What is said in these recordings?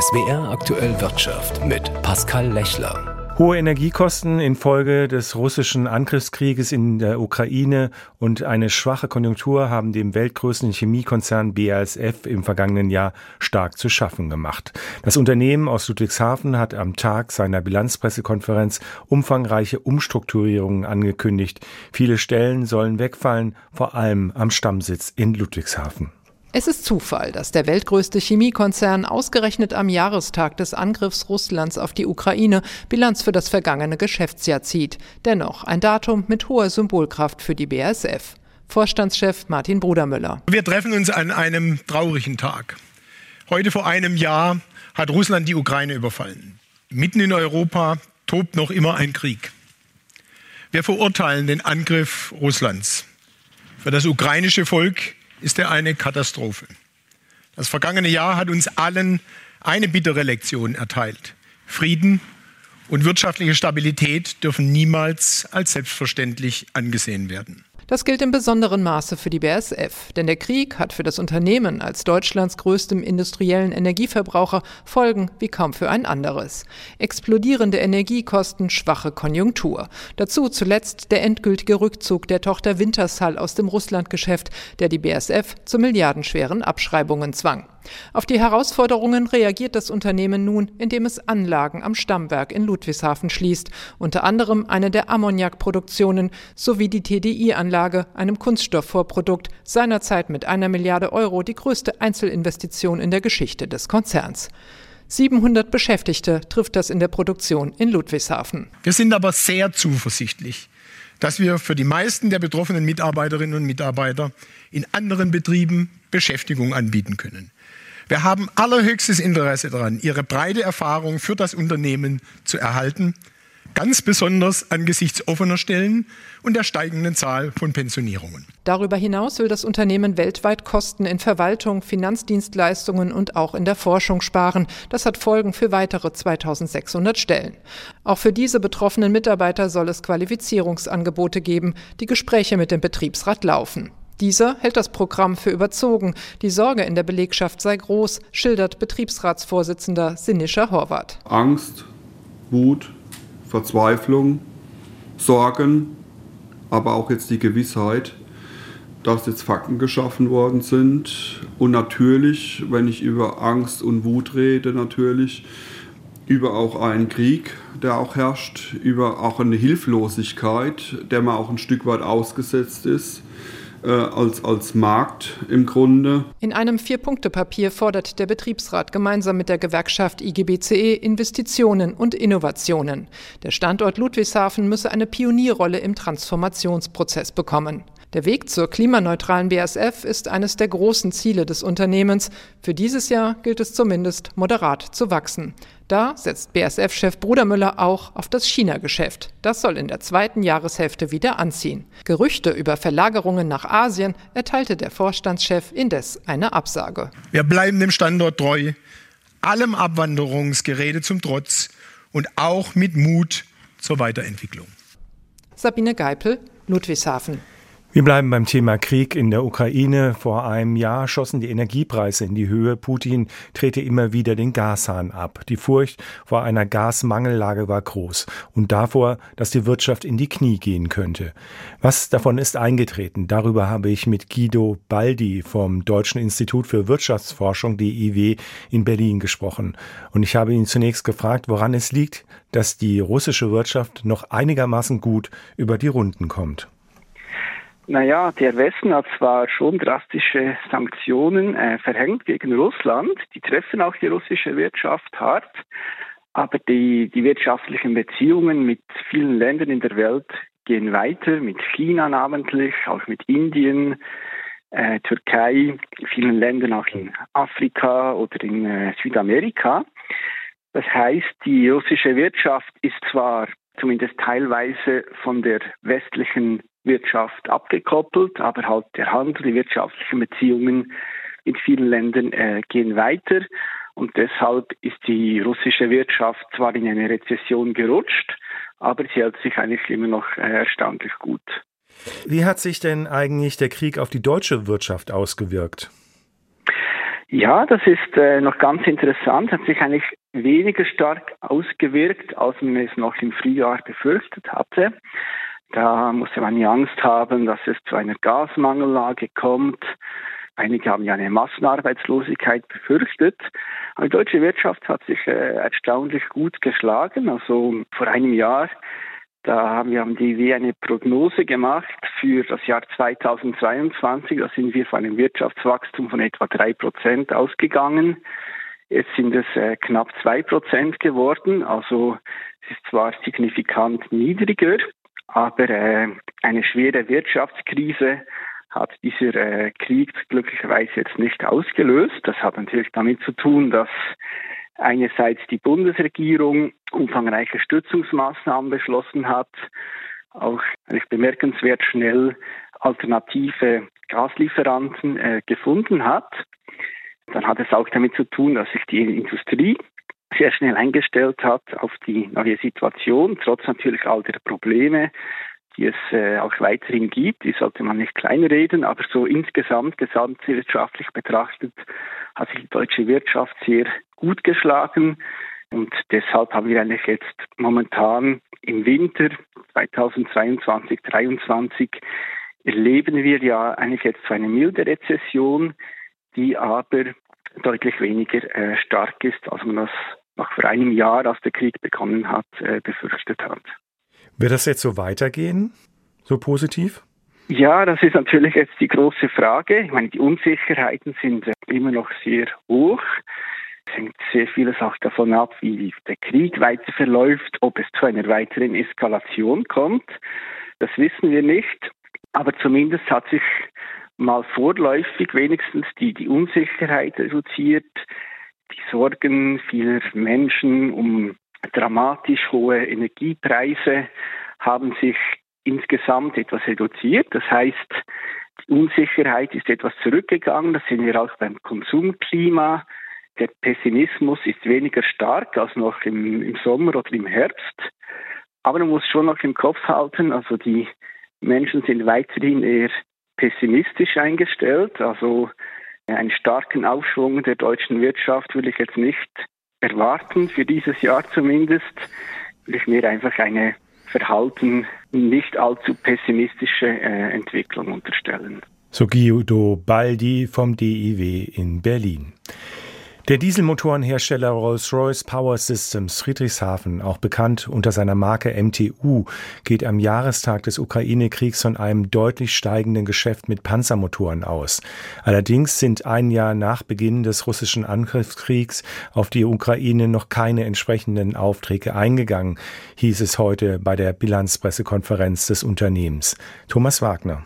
SWR aktuell Wirtschaft mit Pascal Lechler. Hohe Energiekosten infolge des russischen Angriffskrieges in der Ukraine und eine schwache Konjunktur haben dem weltgrößten Chemiekonzern BASF im vergangenen Jahr stark zu schaffen gemacht. Das Unternehmen aus Ludwigshafen hat am Tag seiner Bilanzpressekonferenz umfangreiche Umstrukturierungen angekündigt. Viele Stellen sollen wegfallen, vor allem am Stammsitz in Ludwigshafen. Es ist Zufall, dass der weltgrößte Chemiekonzern ausgerechnet am Jahrestag des Angriffs Russlands auf die Ukraine Bilanz für das vergangene Geschäftsjahr zieht. Dennoch ein Datum mit hoher Symbolkraft für die BASF. Vorstandschef Martin Brudermüller. Wir treffen uns an einem traurigen Tag. Heute vor einem Jahr hat Russland die Ukraine überfallen. Mitten in Europa tobt noch immer ein Krieg. Wir verurteilen den Angriff Russlands. Für das ukrainische Volk ist er eine Katastrophe. Das vergangene Jahr hat uns allen eine bittere Lektion erteilt. Frieden und wirtschaftliche Stabilität dürfen niemals als selbstverständlich angesehen werden. Das gilt im besonderen Maße für die BASF, denn der Krieg hat für das Unternehmen als Deutschlands größtem industriellen Energieverbraucher Folgen wie kaum für ein anderes. Explodierende Energiekosten, schwache Konjunktur. Dazu zuletzt der endgültige Rückzug der Tochter Wintershall aus dem Russlandgeschäft, der die BASF zu milliardenschweren Abschreibungen zwang. Auf die Herausforderungen reagiert das Unternehmen nun, indem es Anlagen am Stammwerk in Ludwigshafen schließt, unter anderem eine der Ammoniakproduktionen sowie die TDI-Anlage, einem Kunststoffvorprodukt, seinerzeit mit einer Milliarde Euro die größte Einzelinvestition in der Geschichte des Konzerns. 700 Beschäftigte trifft das in der Produktion in Ludwigshafen. Wir sind aber sehr zuversichtlich, dass wir für die meisten der betroffenen Mitarbeiterinnen und Mitarbeiter in anderen Betrieben Beschäftigung anbieten können. Wir haben allerhöchstes Interesse daran, Ihre breite Erfahrung für das Unternehmen zu erhalten, ganz besonders angesichts offener Stellen und der steigenden Zahl von Pensionierungen. Darüber hinaus will das Unternehmen weltweit Kosten in Verwaltung, Finanzdienstleistungen und auch in der Forschung sparen. Das hat Folgen für weitere 2600 Stellen. Auch für diese betroffenen Mitarbeiter soll es Qualifizierungsangebote geben. Die Gespräche mit dem Betriebsrat laufen. Dieser hält das Programm für überzogen. Die Sorge in der Belegschaft sei groß, schildert Betriebsratsvorsitzender Sinischer Horvath. Angst, Wut, Verzweiflung, Sorgen, aber auch jetzt die Gewissheit, dass jetzt Fakten geschaffen worden sind. Und natürlich, wenn ich über Angst und Wut rede, natürlich über auch einen Krieg, der auch herrscht, über auch eine Hilflosigkeit, der man auch ein Stück weit ausgesetzt ist als, als Markt im Grunde. In einem Vier-Punkte-Papier fordert der Betriebsrat gemeinsam mit der Gewerkschaft IGBCE Investitionen und Innovationen. Der Standort Ludwigshafen müsse eine Pionierrolle im Transformationsprozess bekommen. Der Weg zur klimaneutralen BASF ist eines der großen Ziele des Unternehmens. Für dieses Jahr gilt es zumindest moderat zu wachsen. Da setzt BASF-Chef Brudermüller auch auf das China-Geschäft. Das soll in der zweiten Jahreshälfte wieder anziehen. Gerüchte über Verlagerungen nach Asien erteilte der Vorstandschef indes eine Absage. Wir bleiben dem Standort treu, allem Abwanderungsgerede zum Trotz und auch mit Mut zur Weiterentwicklung. Sabine Geipel, Ludwigshafen. Wir bleiben beim Thema Krieg in der Ukraine. Vor einem Jahr schossen die Energiepreise in die Höhe. Putin drehte immer wieder den Gashahn ab. Die Furcht vor einer Gasmangellage war groß und davor, dass die Wirtschaft in die Knie gehen könnte. Was davon ist eingetreten? Darüber habe ich mit Guido Baldi vom Deutschen Institut für Wirtschaftsforschung DIW in Berlin gesprochen. Und ich habe ihn zunächst gefragt, woran es liegt, dass die russische Wirtschaft noch einigermaßen gut über die Runden kommt. Naja, der Westen hat zwar schon drastische Sanktionen äh, verhängt gegen Russland, die treffen auch die russische Wirtschaft hart, aber die, die wirtschaftlichen Beziehungen mit vielen Ländern in der Welt gehen weiter, mit China namentlich, auch mit Indien, äh, Türkei, vielen Ländern auch in Afrika oder in äh, Südamerika. Das heißt, die russische Wirtschaft ist zwar zumindest teilweise von der westlichen Wirtschaft abgekoppelt, aber halt der Handel, die wirtschaftlichen Beziehungen mit vielen Ländern äh, gehen weiter. Und deshalb ist die russische Wirtschaft zwar in eine Rezession gerutscht, aber sie hält sich eigentlich immer noch äh, erstaunlich gut. Wie hat sich denn eigentlich der Krieg auf die deutsche Wirtschaft ausgewirkt? Ja, das ist äh, noch ganz interessant, hat sich eigentlich weniger stark ausgewirkt, als man es noch im Frühjahr befürchtet hatte. Da musste man die Angst haben, dass es zu einer Gasmangellage kommt. Einige haben ja eine Massenarbeitslosigkeit befürchtet. Aber die deutsche Wirtschaft hat sich äh, erstaunlich gut geschlagen. Also vor einem Jahr, da haben wir am DW eine Prognose gemacht für das Jahr 2022. Da sind wir von einem Wirtschaftswachstum von etwa drei Prozent ausgegangen. Jetzt sind es äh, knapp zwei Prozent geworden. Also es ist zwar signifikant niedriger, aber äh, eine schwere Wirtschaftskrise hat dieser äh, Krieg glücklicherweise jetzt nicht ausgelöst. Das hat natürlich damit zu tun, dass einerseits die Bundesregierung umfangreiche Stützungsmaßnahmen beschlossen hat, auch recht bemerkenswert schnell alternative Gaslieferanten äh, gefunden hat. Dann hat es auch damit zu tun, dass sich die Industrie sehr schnell eingestellt hat auf die neue Situation, trotz natürlich all der Probleme, die es äh, auch weiterhin gibt. Die sollte man nicht kleinreden, aber so insgesamt, gesamtwirtschaftlich betrachtet, hat sich die deutsche Wirtschaft sehr gut geschlagen. Und deshalb haben wir eigentlich jetzt momentan im Winter 2022, 2023 erleben wir ja eigentlich jetzt so eine milde Rezession, die aber deutlich weniger äh, stark ist, als man das noch vor einem Jahr, als der Krieg begonnen hat, äh, befürchtet hat. Wird das jetzt so weitergehen? So positiv? Ja, das ist natürlich jetzt die große Frage. Ich meine, die Unsicherheiten sind äh, immer noch sehr hoch. Es hängt sehr vieles auch davon ab, wie der Krieg weiter verläuft, ob es zu einer weiteren Eskalation kommt. Das wissen wir nicht. Aber zumindest hat sich mal vorläufig wenigstens die, die Unsicherheit reduziert, die Sorgen vieler Menschen um dramatisch hohe Energiepreise haben sich insgesamt etwas reduziert. Das heißt, die Unsicherheit ist etwas zurückgegangen. Das sehen wir auch beim Konsumklima. Der Pessimismus ist weniger stark als noch im, im Sommer oder im Herbst. Aber man muss schon noch im Kopf halten, also die Menschen sind weiterhin eher pessimistisch eingestellt. Also einen starken Aufschwung der deutschen Wirtschaft will ich jetzt nicht erwarten, für dieses Jahr zumindest. Will ich mir einfach eine Verhalten nicht allzu pessimistische äh, Entwicklung unterstellen. So Guido Baldi vom DIW in Berlin. Der Dieselmotorenhersteller Rolls-Royce Power Systems Friedrichshafen, auch bekannt unter seiner Marke MTU, geht am Jahrestag des Ukraine-Kriegs von einem deutlich steigenden Geschäft mit Panzermotoren aus. Allerdings sind ein Jahr nach Beginn des russischen Angriffskriegs auf die Ukraine noch keine entsprechenden Aufträge eingegangen, hieß es heute bei der Bilanzpressekonferenz des Unternehmens. Thomas Wagner.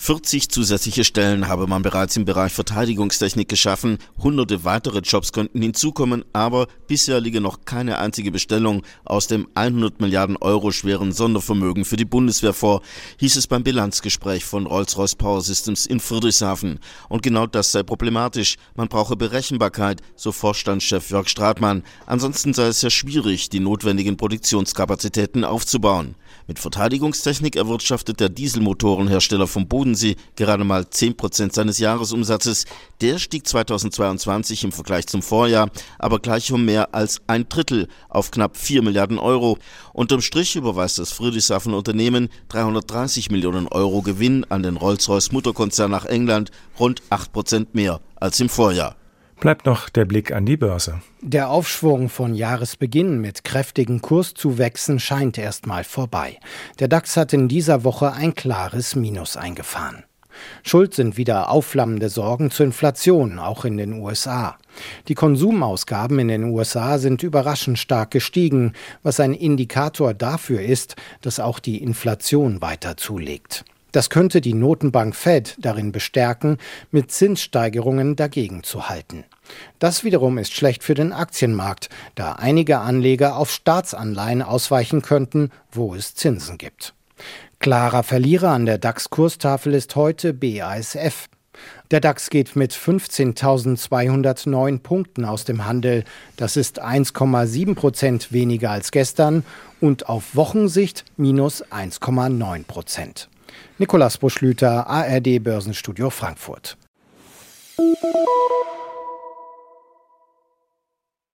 40 zusätzliche Stellen habe man bereits im Bereich Verteidigungstechnik geschaffen, hunderte weitere Jobs könnten hinzukommen, aber bisher liege noch keine einzige Bestellung aus dem 100 Milliarden Euro schweren Sondervermögen für die Bundeswehr vor, hieß es beim Bilanzgespräch von Rolls-Royce Power Systems in Friedrichshafen. Und genau das sei problematisch. Man brauche Berechenbarkeit, so Vorstandschef Jörg Stratmann. Ansonsten sei es sehr schwierig, die notwendigen Produktionskapazitäten aufzubauen. Mit Verteidigungstechnik erwirtschaftet der Dieselmotorenhersteller vom Bodensee gerade mal 10 Prozent seines Jahresumsatzes. Der stieg 2022 im Vergleich zum Vorjahr aber gleich um mehr als ein Drittel auf knapp 4 Milliarden Euro. Unterm Strich überweist das Friedrichshafen Unternehmen 330 Millionen Euro Gewinn an den Rolls-Royce Mutterkonzern nach England, rund 8 Prozent mehr als im Vorjahr bleibt noch der Blick an die Börse. Der Aufschwung von Jahresbeginn mit kräftigen Kurszuwächsen scheint erstmal vorbei. Der DAX hat in dieser Woche ein klares Minus eingefahren. Schuld sind wieder aufflammende Sorgen zur Inflation, auch in den USA. Die Konsumausgaben in den USA sind überraschend stark gestiegen, was ein Indikator dafür ist, dass auch die Inflation weiter zulegt. Das könnte die Notenbank Fed darin bestärken, mit Zinssteigerungen dagegen zu halten. Das wiederum ist schlecht für den Aktienmarkt, da einige Anleger auf Staatsanleihen ausweichen könnten, wo es Zinsen gibt. Klarer Verlierer an der DAX-Kurstafel ist heute BASF. Der DAX geht mit 15.209 Punkten aus dem Handel. Das ist 1,7 Prozent weniger als gestern und auf Wochensicht minus 1,9 Prozent. Nikolas Buschlüter, ARD Börsenstudio Frankfurt.